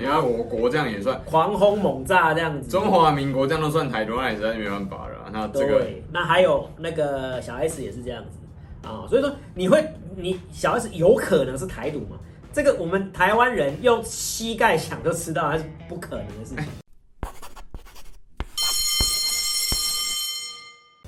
因为我国这样也算狂轰猛炸这样子，中华民国这样都算台独，那也实在没办法了。那这个对，那还有那个小 S 也是这样子啊，所以说你会，你小 S 有可能是台独吗？这个我们台湾人用膝盖想都知道，还是不可能的事情。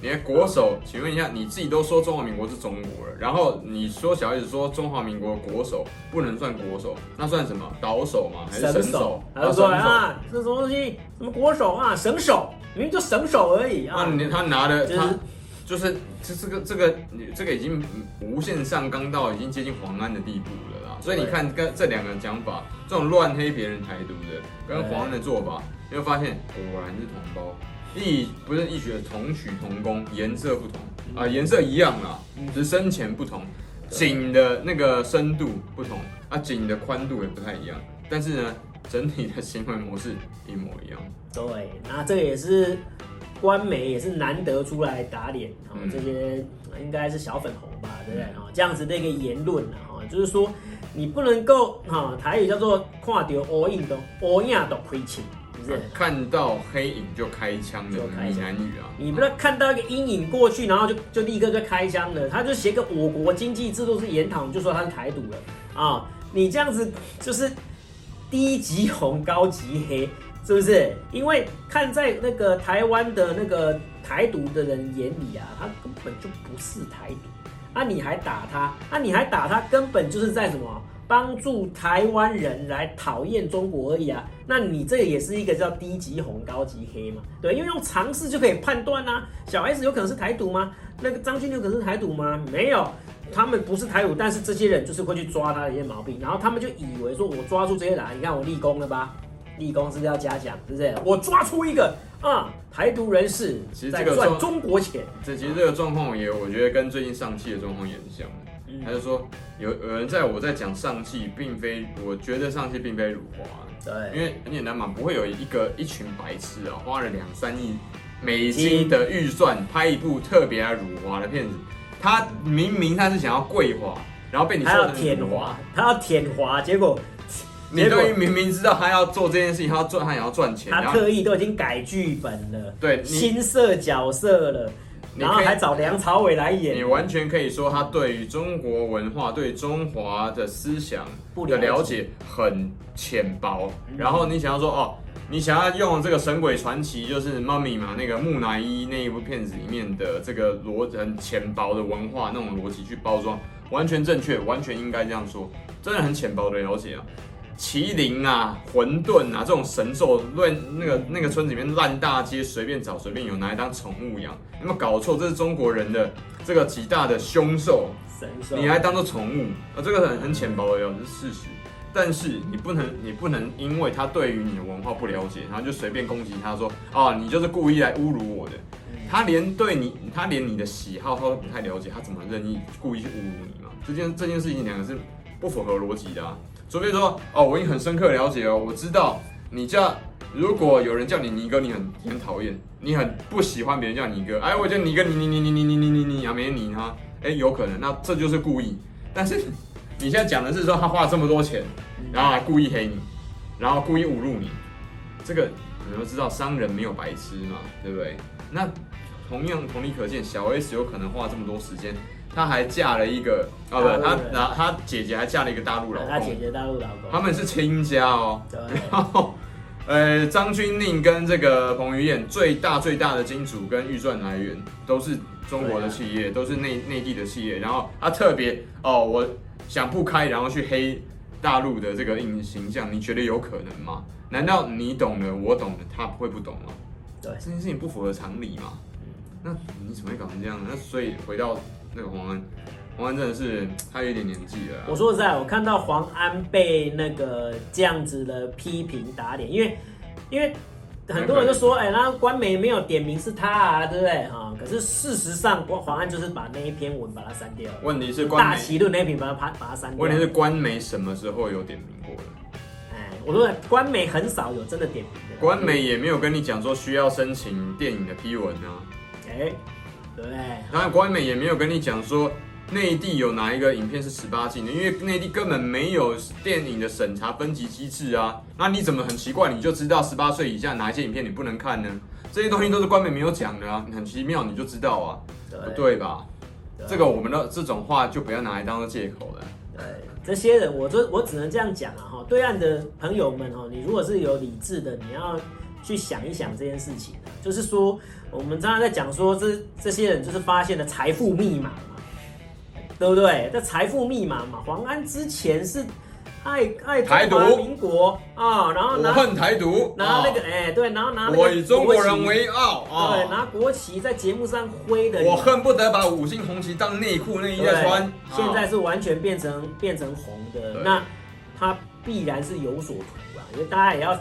你的国手，请问一下，你自己都说中华民国是中国了，然后你说小孩子说中华民国国手不能算国手，那算什么？岛手吗？还是神手？他就说啊，这什么东西？什么国手啊？省手？明明就省手而已啊！那他拿的他就是这这个这个这个已经无限上纲到已经接近黄安的地步了啦。所以你看，跟这两个讲法，这种乱黑别人台独的，跟黄安的做法，你会发现果然是同胞。异不是异曲同曲同工，颜色不同啊，颜色一样啦，只是深浅不同，井的那个深度不同啊，井的宽度也不太一样，但是呢，整体的行为模式一模一样。对，那这个也是官媒也是难得出来打脸啊，这些应该是小粉红吧，对不对啊？这样子的一个言论啊，就是说你不能够哈，台语叫做看到乌影都乌影都亏钱。是看到黑影就开枪的闽南语啊！你不是看到一个阴影过去，然后就就立刻就开枪了？他就写个我国经济制度是研讨，就说他是台独了啊！你这样子就是低级红高级黑，是不是？因为看在那个台湾的那个台独的人眼里啊，他根本就不是台独啊！你还打他啊？你还打他？根本就是在什么？帮助台湾人来讨厌中国而已啊，那你这个也是一个叫低级红高级黑嘛？对，因为用常识就可以判断啊。小 S 有可能是台独吗？那个张钧有可能是台独吗？没有，他们不是台独，但是这些人就是会去抓他的一些毛病，然后他们就以为说我抓住这些人，你看我立功了吧？立功是不是要嘉奖？是不是？我抓出一个啊，台独人士在赚中国钱。这其实这个状况也，我觉得跟最近上汽的状况也很像。他就说有有人在我在讲上汽，并非我觉得上汽并非辱华，对，因为很简单嘛，不会有一个一群白痴啊，花了两三亿美金的预算拍一部特别爱辱华的片子，他明明他是想要贵华，然后被你说成舔华，他要舔华，结果你都明明知道他要做这件事情，他要赚，他也要赚钱，他特意都已经改剧本了，对，新设角色了。然后还找梁朝伟来演，你完全可以说他对于中国文化、对中华的思想的了解很浅薄。然后你想要说哦，你想要用这个《神鬼传奇》就是《Mummy》嘛，那个木乃伊那一部片子里面的这个逻很浅薄的文化那种逻辑去包装，完全正确，完全应该这样说，真的很浅薄的了解啊。麒麟啊，混沌啊，这种神兽乱那个那个村子里面烂大街，随便找随便有，拿来当宠物养，有没有搞错？这是中国人的这个极大的凶兽，神兽，你来当做宠物啊？这个很很浅薄的哟，这是事实。但是你不能你不能因为他对于你的文化不了解，然后就随便攻击他说啊，你就是故意来侮辱我的。他连对你，他连你的喜好他都不太了解，他怎么任意故意去侮辱你嘛？这件这件事情两个是不符合逻辑的啊。除非说哦，我已经很深刻了解哦，我知道你叫，如果有人叫你尼哥，你很很讨厌，你很不喜欢别人叫尼哥，哎，我叫尼哥，你你你你你你你你你啊，没你哈，哎，有可能，那这就是故意。但是你现在讲的是说他花了这么多钱，然后还故意黑你，然后故意侮辱你，这个你都知道商人没有白痴嘛，对不对？那同样同理可见，小 S 有可能花这么多时间。她还嫁了一个啊，不，她然后她姐姐还嫁了一个大陆老公。她姐姐大陆老公。他们是亲家哦。对。然后，呃，张钧甯跟这个彭于晏最大最大的金主跟预算来源都是中国的企业，都是内内地的企业。然后他特别哦，我想不开，然后去黑大陆的这个影形象，你觉得有可能吗？难道你懂的，我懂的，他会不懂吗？对，这件事情不符合常理嘛。那你怎么会搞成这样呢？那所以回到。那个黄安，黄安真的是他有点年纪了、啊。我说实在，我看到黄安被那个这样子的批评打脸，因为因为很多人都说，哎、欸，那官媒没有点名是他啊，对不对啊？可是事实上，黄安就是把那一篇文把它删掉了。问题是官媒，大旗论那一篇把它把把它删掉。问题是官媒什么时候有点名过了？哎，我说官媒很少有真的点名的。官媒也没有跟你讲说需要申请电影的批文啊。哎。对，然后官媒也没有跟你讲说，内地有哪一个影片是十八禁的？因为内地根本没有电影的审查分级机制啊。那你怎么很奇怪，你就知道十八岁以下哪一些影片你不能看呢？这些东西都是官媒没有讲的啊，很奇妙，你就知道啊，对不对吧？对这个我们的这种话就不要拿来当做借口了。对，这些人，我就我只能这样讲啊哈。对岸的朋友们哈，你如果是有理智的，你要去想一想这件事情，就是说我们常常在讲说这这些人就是发现了财富密码嘛，对不对？这财富密码嘛，黄安之前是。爱爱台独民国啊，然后拿我恨台独，拿那个哎对，然后拿我以中国人为傲啊，对，拿国旗在节目上挥的，我恨不得把五星红旗当内裤内衣在穿。现在是完全变成变成红的，那他必然是有所图啊，因为大家也要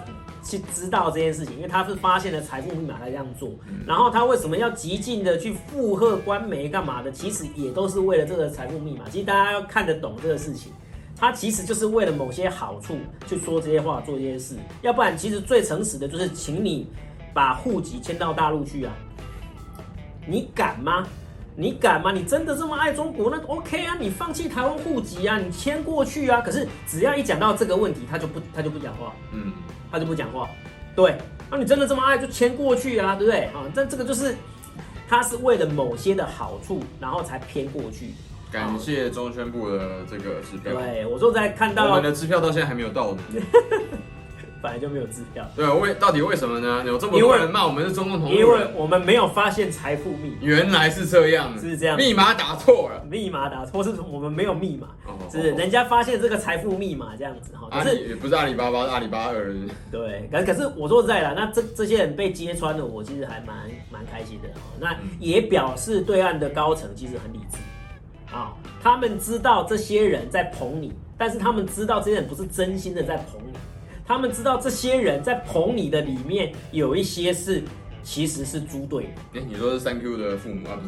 去知道这件事情，因为他是发现了财富密码来这样做，然后他为什么要极尽的去附和官媒干嘛的？其实也都是为了这个财富密码，其实大家要看得懂这个事情。他其实就是为了某些好处去说这些话、做这些事，要不然其实最诚实的就是请你把户籍迁到大陆去啊！你敢吗？你敢吗？你真的这么爱中国？那 OK 啊，你放弃台湾户籍啊，你迁过去啊！可是只要一讲到这个问题，他就不他就不讲话，嗯，他就不讲话。对，那你真的这么爱就签过去啊，对不对？啊，但这个就是他是为了某些的好处，然后才偏过去。感谢中宣部的这个支票。对，我说在看到我们的支票到现在还没有到呢，本来就没有支票。对，为到底为什么呢？有这么多人骂我们是中共同路人，因为我们没有发现财富密码。原来是这样，是这样，密码打错了，密码打错，是我们没有密码，是人家发现这个财富密码这样子哈。可是也不是阿里巴巴，阿里巴巴而已。对，可可是我说实在的，那这这些人被揭穿了，我其实还蛮蛮开心的。那也表示对岸的高层其实很理智。啊，他们知道这些人在捧你，但是他们知道这些人不是真心的在捧你，他们知道这些人在捧你的里面有一些是其实是猪队友。哎，你说是三 Q 的父母啊？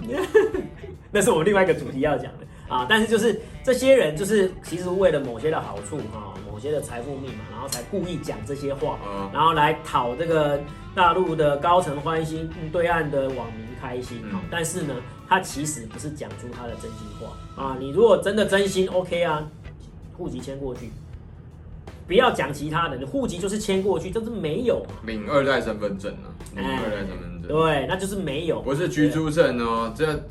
那是我们另外一个主题要讲的啊。但是就是这些人就是其实为了某些的好处啊，某些的财富密码，然后才故意讲这些话，然后来讨这个大陆的高层欢心，对岸的网民开心啊。但是呢。他其实不是讲出他的真心话啊！你如果真的真心，OK 啊，户籍迁过去，不要讲其他的，你户籍就是迁过去，就是没有领二代身份证啊，领二代身份证，对，那就是没有，不是居住证哦，这。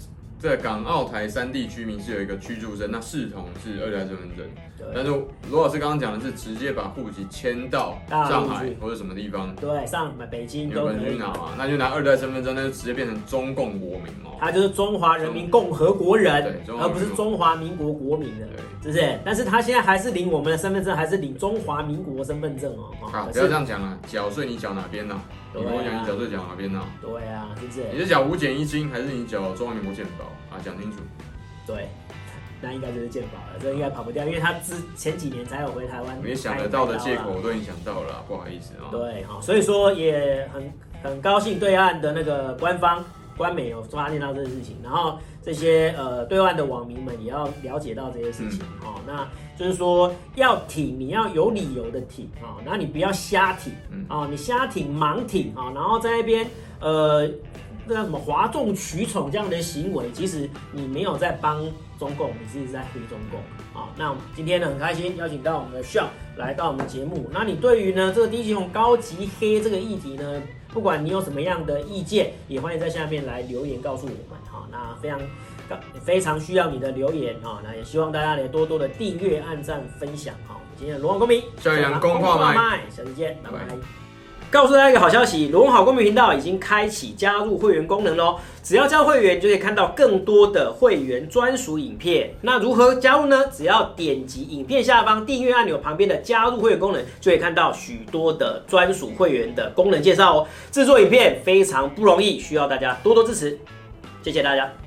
在港澳台三地居民是有一个居住证，那视同是二代身份证。对但是罗老师刚刚讲的是直接把户籍迁到上海或者什么地方，对，上海、北京都可以拿嘛，那就拿二代身份证，那就直接变成中共国民哦。他就是中华人民共和国人，对，而不是中华民国国民的，对，是不是？但是他现在还是领我们的身份证，还是领中华民国身份证哦。啊，不要这样讲啊，缴税你缴哪边呢？你跟我讲，你缴税缴哪边呢？对啊，是不是？你是缴五减一金，还是你缴中华民国健保啊？讲清楚。对，那应该就是健保了，这应该跑不掉，因为他之前几年才有回台湾。没想得到的借口我都已经想到了，不好意思啊。对，好，所以说也很很高兴对岸的那个官方官媒有发现到这个事情，然后这些呃对外的网民们也要了解到这些事情哦。嗯、那就是说要挺，你要有理由的挺啊，然后你不要瞎挺啊，你瞎挺盲挺啊，然后在那边呃。那叫什么哗众取宠这样的行为，其实你没有在帮中共，你是在黑中共啊。那我们今天呢很开心邀请到我们的 Sean 来到我们节目。那你对于呢这个低级红高级黑这个议题呢，不管你有什么样的意见，也欢迎在下面来留言告诉我们哈。那非常非常需要你的留言哈。那也希望大家也多多的订阅、按赞、分享哈。我们今天的罗网公民，小杨公话麦，下次见，拜拜。拜拜告诉大家一个好消息，罗文好公民频道已经开启加入会员功能喽！只要加入会员，就可以看到更多的会员专属影片。那如何加入呢？只要点击影片下方订阅按钮旁边的加入会员功能，就可以看到许多的专属会员的功能介绍哦。制作影片非常不容易，需要大家多多支持，谢谢大家。